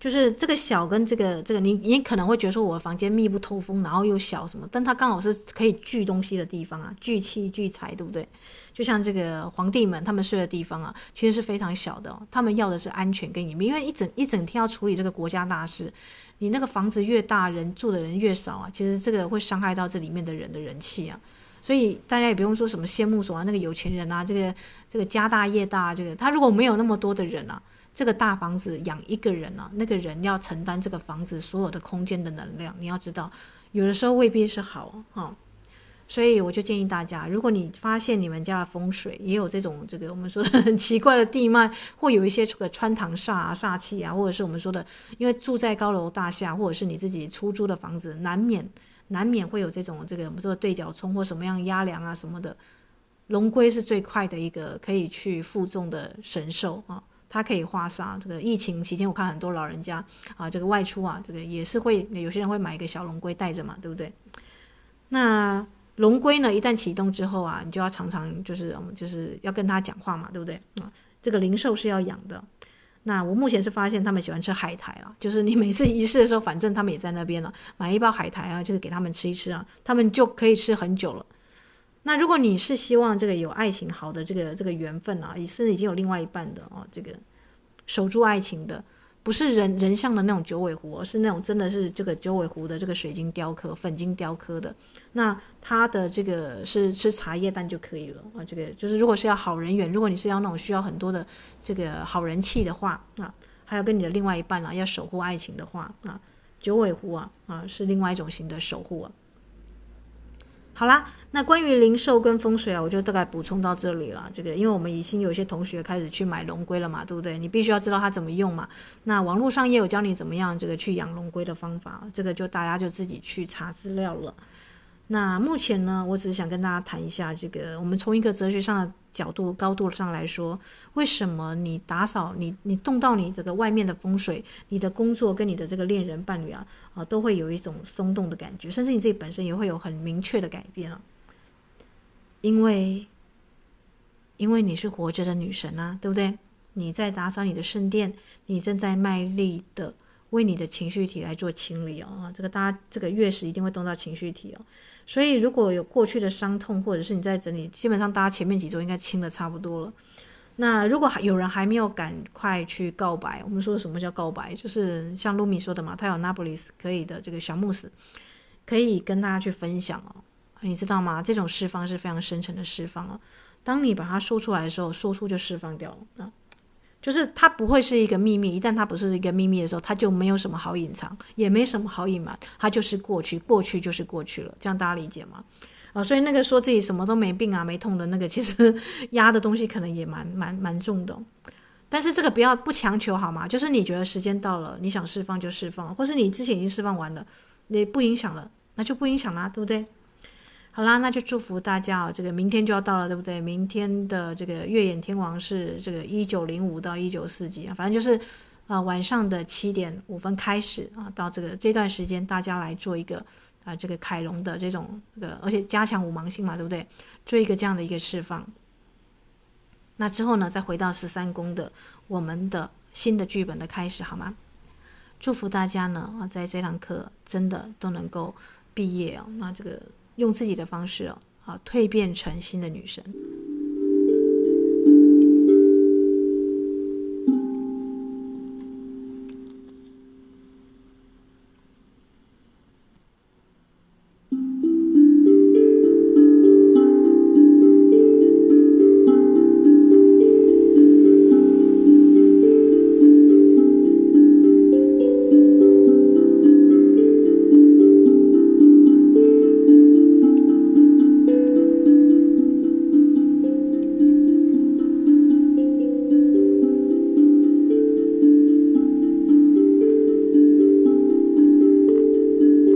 就是这个小跟这个这个，你你可能会觉得说我的房间密不透风，然后又小什么，但它刚好是可以聚东西的地方啊，聚气聚财，对不对？就像这个皇帝们他们睡的地方啊，其实是非常小的哦，他们要的是安全跟隐秘，因为一整一整天要处理这个国家大事，你那个房子越大，人住的人越少啊，其实这个会伤害到这里面的人的人气啊，所以大家也不用说什么羡慕什么那个有钱人啊，这个这个家大业大，这个他如果没有那么多的人啊。这个大房子养一个人啊，那个人要承担这个房子所有的空间的能量，你要知道，有的时候未必是好哈、所以我就建议大家，如果你发现你们家的风水也有这种这个我们说的很奇怪的地脉，或有一些这个穿堂煞啊、煞气啊，或者是我们说的，因为住在高楼大厦，或者是你自己出租的房子，难免难免会有这种这个我们说的对角冲或什么样压梁啊什么的。龙龟是最快的一个可以去负重的神兽啊。它可以化煞。这个疫情期间，我看很多老人家啊，这个外出啊，这个也是会有些人会买一个小龙龟带着嘛，对不对？那龙龟呢，一旦启动之后啊，你就要常常就是就是要跟它讲话嘛，对不对？啊，这个灵兽是要养的。那我目前是发现他们喜欢吃海苔了，就是你每次仪式的时候，反正他们也在那边了，买一包海苔啊，就是给他们吃一吃啊，他们就可以吃很久了。那如果你是希望这个有爱情好的这个这个缘分啊，也是已经有另外一半的啊，这个守住爱情的，不是人人像的那种九尾狐，而是那种真的是这个九尾狐的这个水晶雕刻、粉晶雕刻的。那它的这个是吃茶叶蛋就可以了啊。这个就是如果是要好人缘，如果你是要那种需要很多的这个好人气的话啊，还有跟你的另外一半啊要守护爱情的话啊，九尾狐啊啊是另外一种型的守护啊。好啦，那关于零售跟风水啊，我就大概补充到这里了。这个，因为我们已经有些同学开始去买龙龟了嘛，对不对？你必须要知道它怎么用嘛。那网络上也有教你怎么样这个去养龙龟的方法，这个就大家就自己去查资料了。那目前呢，我只是想跟大家谈一下这个，我们从一个哲学上的角度、高度上来说，为什么你打扫、你你动到你这个外面的风水，你的工作跟你的这个恋人伴侣啊啊，都会有一种松动的感觉，甚至你自己本身也会有很明确的改变啊。因为，因为你是活着的女神啊，对不对？你在打扫你的圣殿，你正在卖力的为你的情绪体来做清理哦。啊，这个大家这个月食一定会动到情绪体哦。所以，如果有过去的伤痛，或者是你在整理，基本上大家前面几周应该清的差不多了。那如果还有人还没有赶快去告白，我们说什么叫告白？就是像露米说的嘛，他有那不勒斯可以的这个小慕斯，可以跟大家去分享哦。你知道吗？这种释放是非常深沉的释放哦。当你把它说出来的时候，说出就释放掉了啊。就是它不会是一个秘密，一旦它不是一个秘密的时候，它就没有什么好隐藏，也没什么好隐瞒，它就是过去，过去就是过去了，这样大家理解吗？啊，所以那个说自己什么都没病啊、没痛的那个，其实压的东西可能也蛮蛮蛮重的。但是这个不要不强求好吗？就是你觉得时间到了，你想释放就释放，或是你之前已经释放完了，你不影响了，那就不影响啦，对不对？好啦，那就祝福大家哦。这个明天就要到了，对不对？明天的这个月眼天王是这个一九零五到一九四几啊，反正就是呃晚上的七点五分开始啊，到这个这段时间大家来做一个啊、这个凯龙的这种这个，而且加强五芒星嘛，对不对？做一个这样的一个释放。那之后呢，再回到十三宫的我们的新的剧本的开始，好吗？祝福大家呢啊，在这堂课真的都能够毕业哦。那这个用自己的方式哦，啊，蜕变成新的女神。